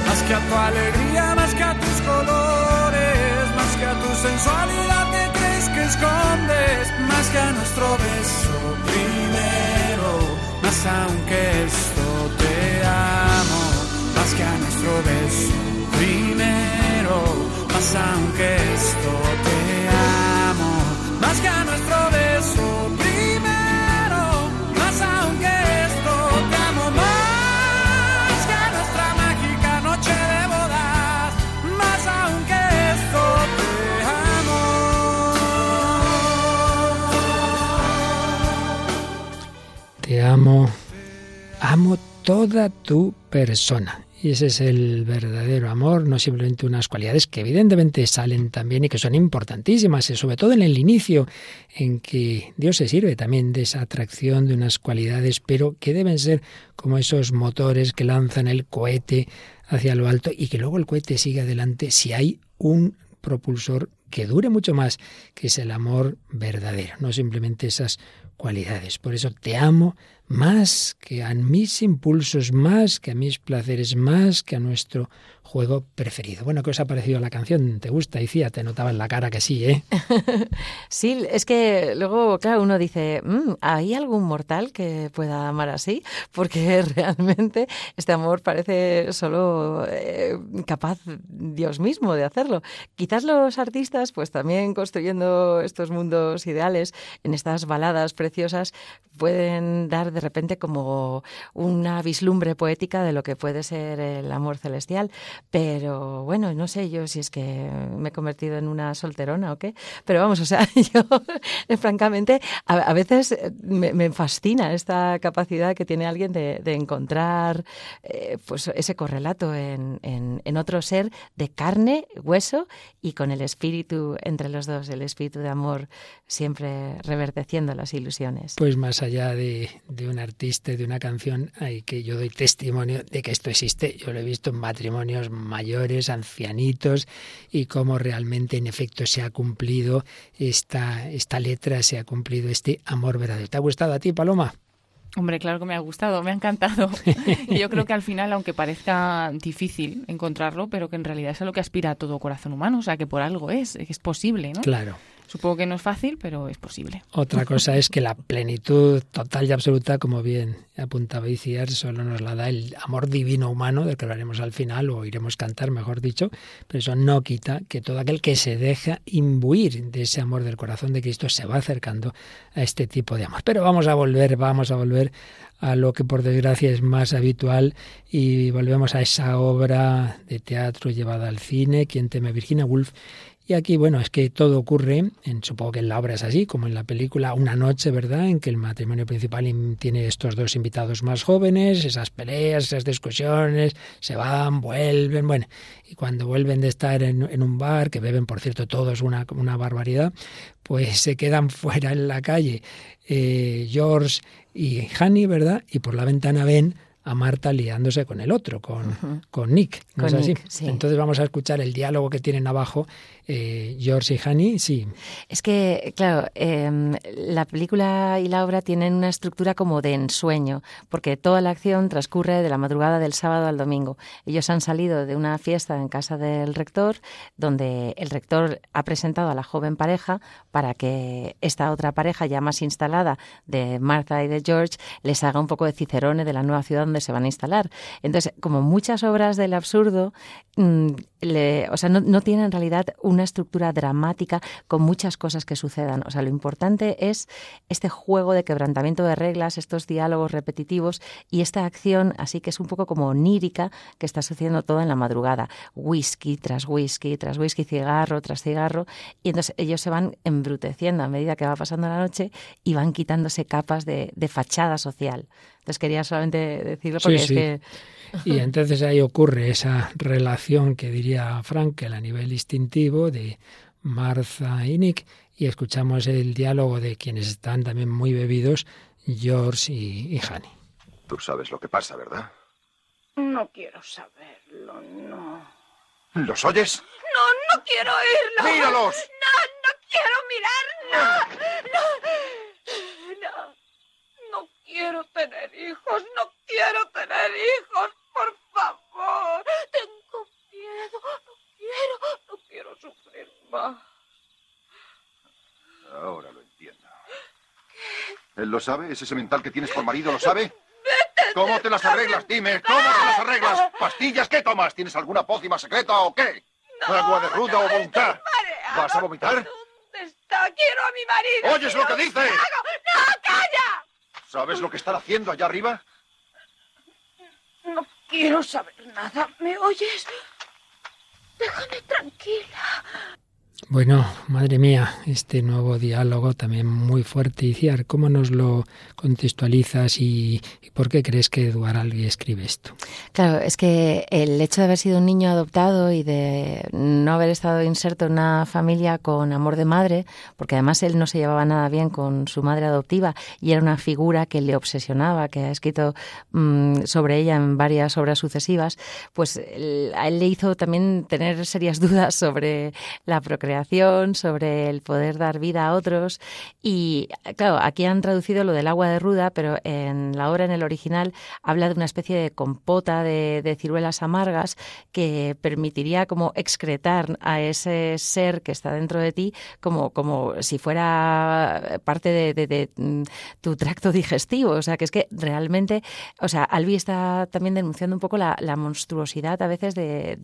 más que a tu alegría, más que a tus colores, más que a tu sensualidad crees escondes, más que a nuestro beso primero, más aunque esto te amo, más que a nuestro beso primero, más aunque esto te amo, más que a nuestro amo. Amo, toda tu persona. Y ese es el verdadero amor, no simplemente unas cualidades que evidentemente salen también y que son importantísimas, y sobre todo en el inicio, en que Dios se sirve también de esa atracción, de unas cualidades, pero que deben ser como esos motores que lanzan el cohete hacia lo alto y que luego el cohete sigue adelante si hay un propulsor que dure mucho más, que es el amor verdadero, no simplemente esas cualidades. Por eso te amo más que a mis impulsos, más que a mis placeres, más que a nuestro juego preferido. Bueno, ¿qué os ha parecido la canción? ¿Te gusta, Icía? Te notaba en la cara que sí, ¿eh? Sí, es que luego, claro, uno dice, "Mm, ¿hay algún mortal que pueda amar así? Porque realmente este amor parece solo eh, capaz Dios mismo de hacerlo. Quizás los artistas, pues también construyendo estos mundos ideales, en estas baladas preciosas, pueden dar de repente como una vislumbre poética de lo que puede ser el amor celestial. Pero bueno, no sé yo si es que me he convertido en una solterona o qué. Pero vamos, o sea, yo francamente a, veces me, me fascina esta capacidad que tiene alguien de, encontrar eh, pues ese correlato en, en, en otro ser de carne, hueso y con el espíritu entre los dos, el espíritu de amor siempre reverdeciendo las ilusiones. Pues más allá de, de un artista y de una canción, hay que yo doy testimonio de que esto existe. Yo lo he visto en matrimonios mayores, ancianitos, y cómo realmente en efecto se ha cumplido esta, esta letra, se ha cumplido este amor verdadero. ¿Te ha gustado a ti, Paloma? Hombre, claro que me ha gustado, me ha encantado. Y yo creo que al final, aunque parezca difícil encontrarlo, pero que en realidad es a lo que aspira todo corazón humano, o sea, que por algo es, es posible, ¿no? Claro. Supongo que no es fácil, pero es posible. Otra cosa es que la plenitud total y absoluta, como bien apuntaba Iciar, solo nos la da el amor divino humano, del que hablaremos al final, o iremos a cantar, mejor dicho, pero eso no quita que todo aquel que se deja imbuir de ese amor del corazón de Cristo se va acercando a este tipo de amor. Pero vamos a volver, vamos a volver a lo que por desgracia es más habitual y volvemos a esa obra de teatro llevada al cine, quien teme Virginia Woolf, Y aquí, bueno, es que todo ocurre, en, supongo que en la obra es así, como en la película, una noche, ¿verdad?, en que el matrimonio principal tiene estos dos invitados más jóvenes, esas peleas, esas discusiones, se van, vuelven, bueno, y cuando vuelven de estar en, un bar, que beben, por cierto, todos una, una barbaridad, pues se quedan fuera en la calle eh, George y Hanny, ¿verdad? Y por la ventana ven a Marta liándose con el otro, con, con Nick. ¿no es así? Entonces vamos a escuchar el diálogo que tienen abajo eh, George y Hani, sí. Es que, claro, em, la película y la obra tienen una estructura como de ensueño, porque toda la acción transcurre de la madrugada del sábado al domingo. Ellos han salido de una fiesta en casa del rector, donde el rector ha presentado a la joven pareja para que esta otra pareja ya más instalada de Martha y de George les haga un poco de cicerone de la nueva ciudad donde se van a instalar. Entonces, como muchas obras del absurdo, mm, o sea, no, no tienen en realidad una estructura dramática con muchas cosas que sucedan. O sea, lo importante es este juego de quebrantamiento de reglas, estos diálogos repetitivos y esta acción, así que es un poco como onírica, que está sucediendo todo en la madrugada. Whisky tras whisky, tras whisky, cigarro tras cigarro. Y entonces ellos se van embruteciendo a medida que va pasando la noche y van quitándose capas de, fachada social. Entonces quería solamente decirlo porque es que y entonces ahí ocurre esa relación que diría Frankel a nivel instintivo de Martha y Nick y escuchamos el diálogo de quienes están también muy bebidos, George y, y Tú sabes lo que pasa, ¿verdad? No quiero saberlo, no. ¿Los oyes? No, no quiero oírlo. ¡Míralos! No, no quiero mirar, no, no, no. No quiero tener hijos, no quiero tener hijos por favor. Tengo miedo. No quiero, no quiero sufrir más. Ahora lo entiendo. ¿Él lo sabe? ¿Ese semental que tienes por marido lo sabe? ¿Cómo te las arreglas? Dime, ¿cómo te las arreglas? ¿Pastillas qué tomas? ¿Tienes alguna pócima secreta o qué? ¿Agua de ruda o voluntad? ¿Vas a vomitar? ¿Dónde está? Quiero a mi marido. ¿Oyes lo que dice? ¡No, calla! ¿Sabes lo que están haciendo allá arriba? No quiero saber nada. ¿Me oyes? Déjame tranquila. Bueno, madre mía, este nuevo diálogo también muy fuerte. Y Ciar, ¿cómo nos lo contextualizas y, por qué crees que Eduard Albi escribe esto? Claro, es que el hecho de haber sido un niño adoptado y de no haber estado inserto en una familia con amor de madre, porque además él no se llevaba nada bien con su madre adoptiva y era una figura que le obsesionaba, que ha escrito mm, sobre ella en varias obras sucesivas, pues a él le hizo también tener serias dudas sobre la procreación sobre el poder dar vida a otros. Y claro, aquí han traducido lo del agua de ruda, pero en la obra, en el original, habla de una especie de compota de, ciruelas amargas que permitiría como excretar a ese ser que está dentro de ti como, como si fuera parte de, mm, tu tracto digestivo. O sea, que es que realmente, o sea, Albi está también denunciando un poco la, monstruosidad a veces de,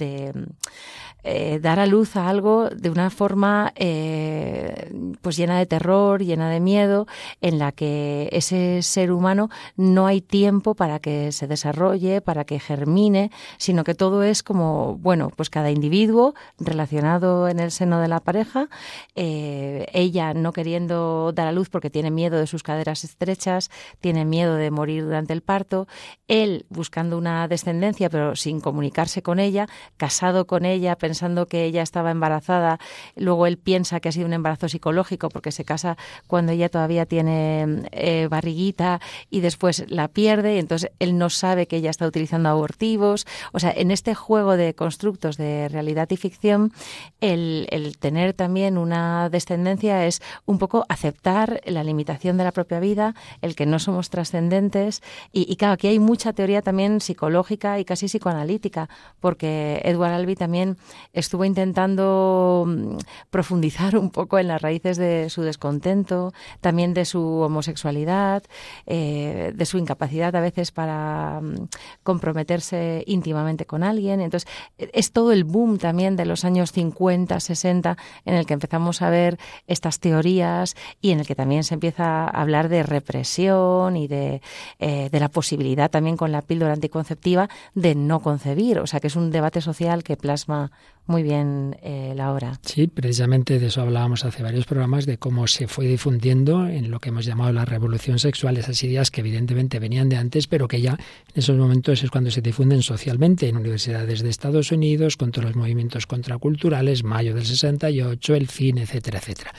eh, dar a luz a algo de una forma eh, pues llena de terror, llena de miedo, en la que ese ser humano no hay tiempo para que se desarrolle, para que germine, sino que todo es como, bueno, pues cada individuo relacionado en el seno de la pareja, eh, ella no queriendo dar a luz porque tiene miedo de sus caderas estrechas, tiene miedo de morir durante el parto, él buscando una descendencia pero sin comunicarse con ella, casado con ella, pensando que ella estaba embarazada Luego él piensa que ha sido un embarazo psicológico porque se casa cuando ella todavía tiene eh, barriguita y después la pierde y entonces él no sabe que ella está utilizando abortivos. O sea, en este juego de constructos de realidad y ficción, el, tener también una descendencia es un poco aceptar la limitación de la propia vida, el que no somos trascendentes y, y claro, aquí hay mucha teoría también psicológica y casi psicoanalítica porque Edward Albee también estuvo intentando profundizar un poco en las raíces de su descontento, también de su homosexualidad, eh, de su incapacidad a veces para mm, comprometerse íntimamente con alguien. Entonces, es todo el boom también de los años 50, 60, en el que empezamos a ver estas teorías y en el que también se empieza a hablar de represión y de, eh, de la posibilidad también con la píldora anticonceptiva de no concebir. O sea, que es un debate social que plasma muy bien eh, la obra. Sí, precisamente de eso hablábamos hace varios programas, de cómo se fue difundiendo en lo que hemos llamado la revolución sexual, esas ideas que evidentemente venían de antes, pero que ya en esos momentos es cuando se difunden socialmente en universidades de Estados Unidos, con todos los movimientos contraculturales, mayo del 68, el cine, etcétera, etcétera.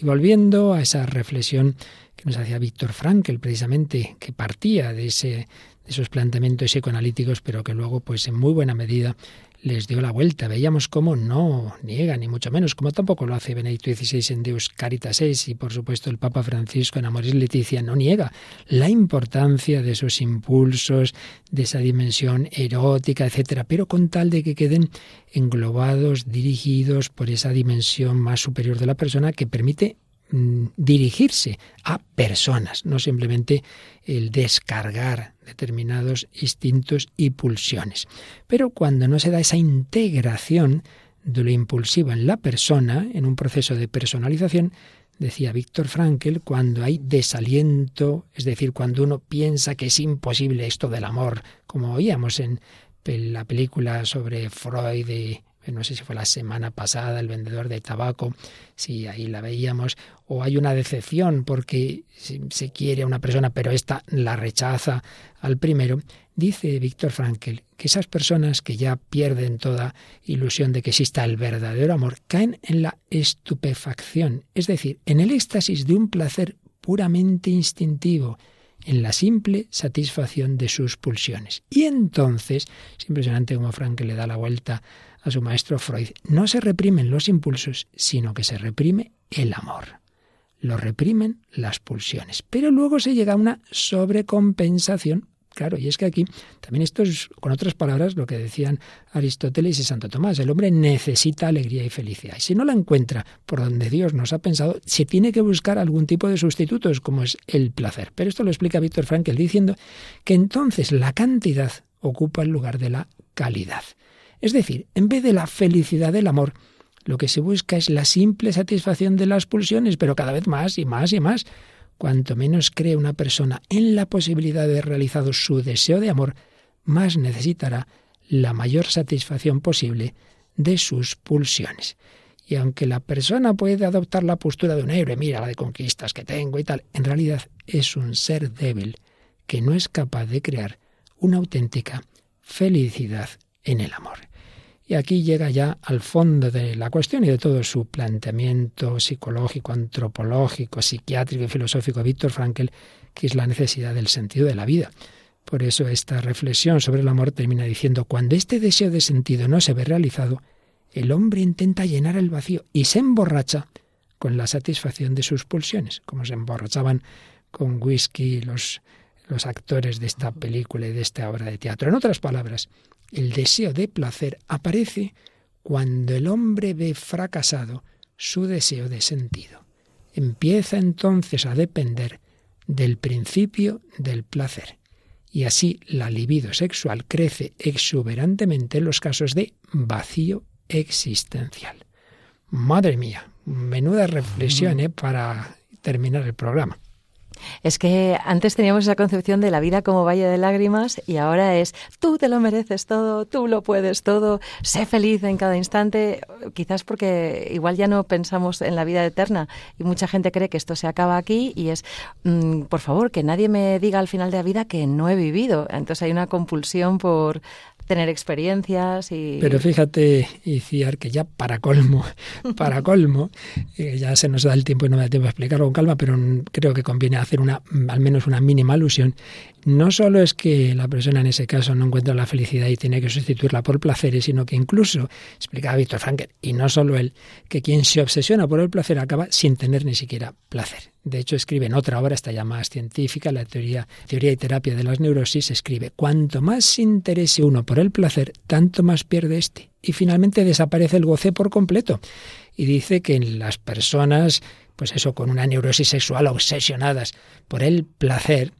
Y volviendo a esa reflexión que nos hacía Víctor Frankl, precisamente, que partía de ese de esos planteamientos psicoanalíticos, pero que luego, pues en muy buena medida, les dio la vuelta. Veíamos cómo no niega, ni mucho menos, como tampoco lo hace Benedicto XVI en Deus Caritas Es y por supuesto el Papa Francisco en Amoris Leticia, no niega la importancia de esos impulsos, de esa dimensión erótica, etcétera, pero con tal de que queden englobados, dirigidos por esa dimensión más superior de la persona que permite Mm, dirigirse a personas, no simplemente el descargar determinados instintos y pulsiones. Pero cuando no se da esa integración de lo impulsivo en la persona, en un proceso de personalización, decía Víctor Frankl, cuando hay desaliento, es decir, cuando uno piensa que es imposible esto del amor, como oíamos en la película sobre Freud y no sé si fue la semana pasada, el vendedor de tabaco, si ahí la veíamos, o hay una decepción porque se quiere a una persona pero ésta la rechaza al primero, dice Víctor Frankl que esas personas que ya pierden toda ilusión de que exista el verdadero amor caen en la estupefacción, es decir, en el éxtasis de un placer puramente instintivo, en la simple satisfacción de sus pulsiones. Y entonces, es impresionante como Frankl le da la vuelta a su maestro Freud, no se reprimen los impulsos, sino que se reprime el amor. Lo reprimen las pulsiones. Pero luego se llega a una sobrecompensación. Claro, y es que aquí también esto es, con otras palabras, lo que decían Aristóteles y Santo Tomás. El hombre necesita alegría y felicidad. Y si no la encuentra por donde Dios nos ha pensado, se tiene que buscar algún tipo de sustitutos, como es el placer. Pero esto lo explica Víctor Frankl diciendo que entonces la cantidad ocupa el lugar de la calidad. Es decir, en vez de la felicidad del amor, lo que se busca es la simple satisfacción de las pulsiones, pero cada vez más y más y más. Cuanto menos cree una persona en la posibilidad de realizado su deseo de amor, más necesitará la mayor satisfacción posible de sus pulsiones. Y aunque la persona puede adoptar la postura de un héroe, mira la de conquistas que tengo y tal, en realidad es un ser débil que no es capaz de crear una auténtica felicidad en el amor. Y aquí llega ya al fondo de la cuestión y de todo su planteamiento psicológico, antropológico, psiquiátrico y filosófico Víctor Frankl, que es la necesidad del sentido de la vida. Por eso esta reflexión sobre el amor termina diciendo, cuando este deseo de sentido no se ve realizado, el hombre intenta llenar el vacío y se emborracha con la satisfacción de sus pulsiones, como se emborrachaban con whisky los, los actores de esta película y de esta obra de teatro. En otras palabras, el deseo de placer aparece cuando el hombre ve fracasado su deseo de sentido. Empieza entonces a depender del principio del placer. Y así la libido sexual crece exuberantemente en los casos de vacío existencial. Madre mía, menuda reflexión ¿eh? para terminar el programa. Es que antes teníamos esa concepción de la vida como valle de lágrimas y ahora es tú te lo mereces todo, tú lo puedes todo, sé feliz en cada instante, quizás porque igual ya no pensamos en la vida eterna y mucha gente cree que esto se acaba aquí y es, mm, por favor, que nadie me diga al final de la vida que no he vivido. Entonces hay una compulsión por tener experiencias y... Pero fíjate, Iciar, que ya para colmo, para colmo, eh, ya se nos da el tiempo y no me da tiempo a explicarlo con calma, pero creo que conviene hacer una, al menos una mínima alusión. No solo es que la persona en ese caso no encuentra la felicidad y tiene que sustituirla por placeres, sino que incluso, explicaba Víctor Frankel, y no solo él, que quien se obsesiona por el placer acaba sin tener ni siquiera placer. De hecho, escribe en otra obra, esta ya más científica, la teoría, teoría y terapia de las neurosis, escribe, cuanto más se interese uno por el placer, tanto más pierde éste. Y finalmente desaparece el goce por completo. Y dice que en las personas, pues eso, con una neurosis sexual obsesionadas por el placer,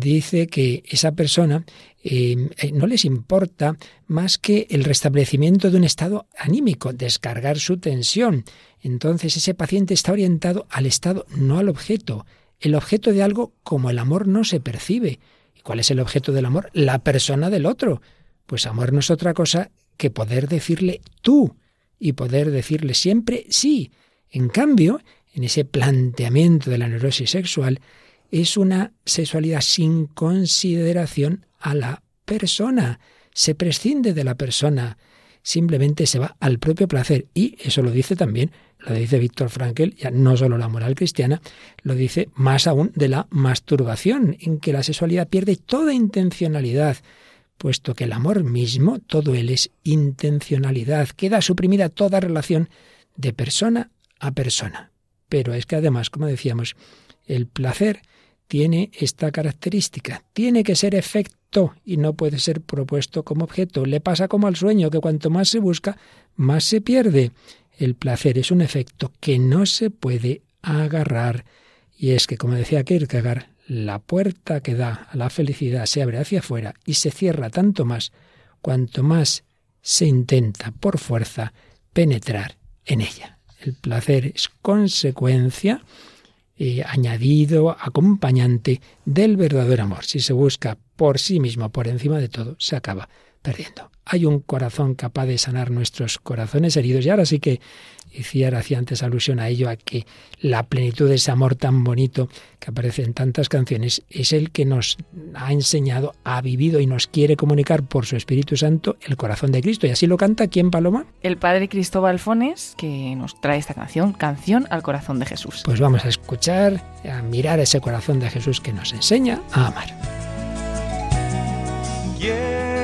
dice que esa persona eh, eh, no les importa más que el restablecimiento de un estado anímico, descargar su tensión. Entonces ese paciente está orientado al estado, no al objeto. El objeto de algo como el amor no se percibe. ¿Y cuál es el objeto del amor? La persona del otro. Pues amor no es otra cosa que poder decirle tú. y poder decirle siempre sí. En cambio, en ese planteamiento de la neurosis sexual, es una sexualidad sin consideración a la persona. Se prescinde de la persona, simplemente se va al propio placer. Y eso lo dice también, lo dice Víctor Frankel, ya no solo la moral cristiana, lo dice más aún de la masturbación, en que la sexualidad pierde toda intencionalidad, puesto que el amor mismo, todo él es intencionalidad, queda suprimida toda relación de persona a persona. Pero es que además, como decíamos, el placer tiene esta característica, tiene que ser efecto y no puede ser propuesto como objeto. Le pasa como al sueño, que cuanto más se busca, más se pierde. El placer es un efecto que no se puede agarrar. Y es que, como decía Kierkegaard, la puerta que da a la felicidad se abre hacia afuera y se cierra tanto más cuanto más se intenta por fuerza penetrar en ella. El placer es consecuencia, eh, añadido, acompañante del verdadero amor. Si se busca por sí mismo, por encima de todo, se acaba perdiendo. Hay un corazón capaz de sanar nuestros corazones heridos y ahora sí que y Ciara hacía antes alusión a ello, a que la plenitud de ese amor tan bonito que aparece en tantas canciones es el que nos ha enseñado, ha vivido y nos quiere comunicar por su Espíritu Santo el corazón de Cristo. Y así lo canta quién, Paloma? El padre Cristóbal Fones, que nos trae esta canción, Canción al Corazón de Jesús. Pues vamos a escuchar, a mirar ese corazón de Jesús que nos enseña a amar. Quiero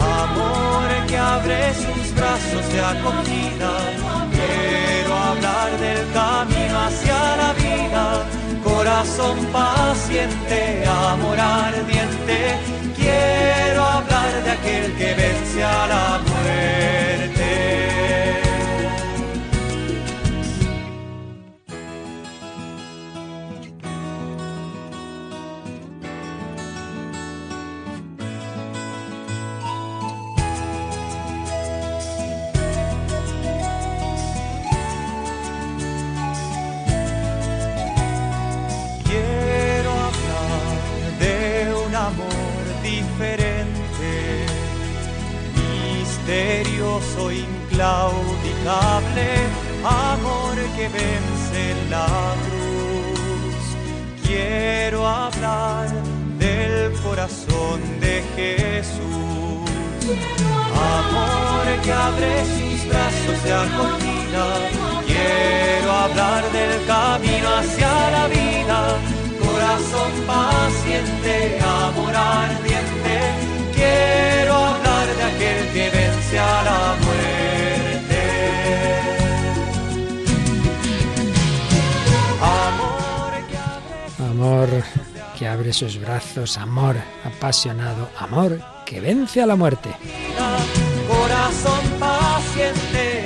Amor que abre sus brazos de acogida. Quiero hablar del camino hacia la vida. Corazón paciente, amor ardiente. Quiero hablar de aquel que vence a la muerte. Misterioso, inclaudicable, amor que vence la cruz. Quiero hablar del corazón de Jesús, amor que abre sus brazos de acogida. Quiero hablar del camino hacia la vida, corazón paciente, amor ardiente. Quiero hablar aquel que vence a la muerte. Amor que abre Amor que abre sus brazos, amor apasionado, amor que vence a la muerte. corazón paciente,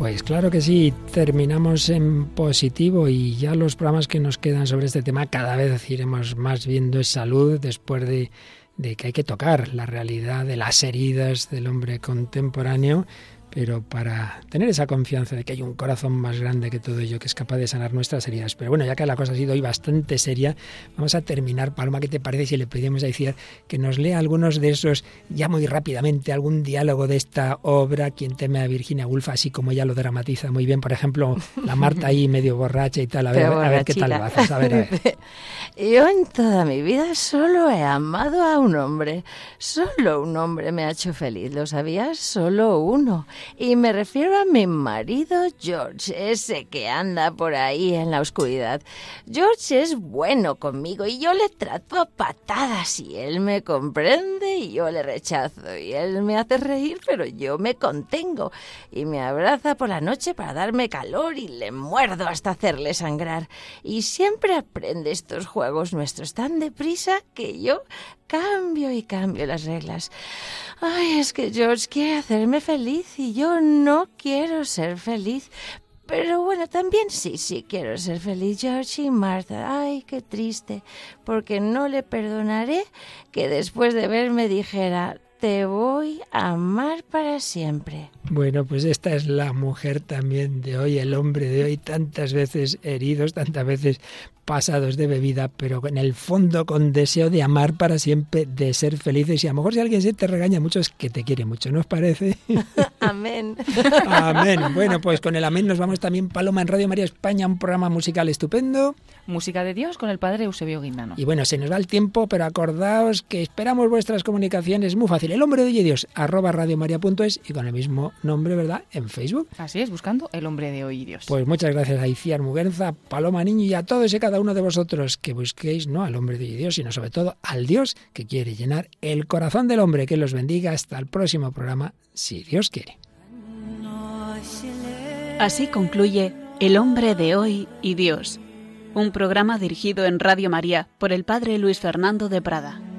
Pues claro que sí, terminamos en positivo y ya los programas que nos quedan sobre este tema cada vez iremos más viendo es salud después de, de que hay que tocar la realidad de las heridas del hombre contemporáneo pero para tener esa confianza de que hay un corazón más grande que todo ello que es capaz de sanar nuestras heridas. Pero bueno, ya que la cosa ha sido hoy bastante seria, vamos a terminar. Paloma, ¿qué te parece si le pedimos a Iciar que nos lea algunos de esos, ya muy rápidamente, algún diálogo de esta obra, quien teme a Virginia Woolf, así como ella lo dramatiza muy bien? Por ejemplo, la Marta ahí medio borracha y tal. A ver, a ver qué tal lo haces. A ver, a ver. Yo en toda mi vida solo he amado a un hombre. Solo un hombre me ha hecho feliz, ¿lo sabías? Solo uno. Y me refiero a mi marido George, ese que anda por ahí en la oscuridad. George es bueno conmigo y yo le trato a patadas y él me comprende y yo le rechazo y él me hace reír pero yo me contengo y me abraza por la noche para darme calor y le muerdo hasta hacerle sangrar. Y siempre aprende estos juegos nuestros tan deprisa que yo cambio y cambio las reglas. Ay, es que George quiere hacerme feliz y yo no quiero ser feliz. Pero bueno, también sí, sí quiero ser feliz, George y Martha. Ay, qué triste, porque no le perdonaré que después de verme dijera, te voy a amar para siempre. Bueno, pues esta es la mujer también de hoy, el hombre de hoy, tantas veces heridos, tantas veces pasados de bebida, pero en el fondo con deseo de amar para siempre, de ser felices. Y a lo mejor si alguien se te regaña mucho es que te quiere mucho, ¿no os parece? amén. amén. Bueno, pues con el amén nos vamos también, Paloma, en Radio María España, un programa musical estupendo. Música de Dios con el padre Eusebio Guindano. Y bueno, se nos va el tiempo, pero acordaos que esperamos vuestras comunicaciones. Muy fácil. El hombre de hoy Dios, arroba radiomaria.es y con el mismo nombre, ¿verdad? En Facebook. Así es, buscando el hombre de hoy Dios. Pues muchas gracias a Iciar Muguerza, Paloma Niño y a todos ese uno de vosotros que busquéis no al hombre de Dios, sino sobre todo al Dios que quiere llenar el corazón del hombre. Que los bendiga hasta el próximo programa, si Dios quiere. Así concluye El hombre de hoy y Dios, un programa dirigido en Radio María por el Padre Luis Fernando de Prada.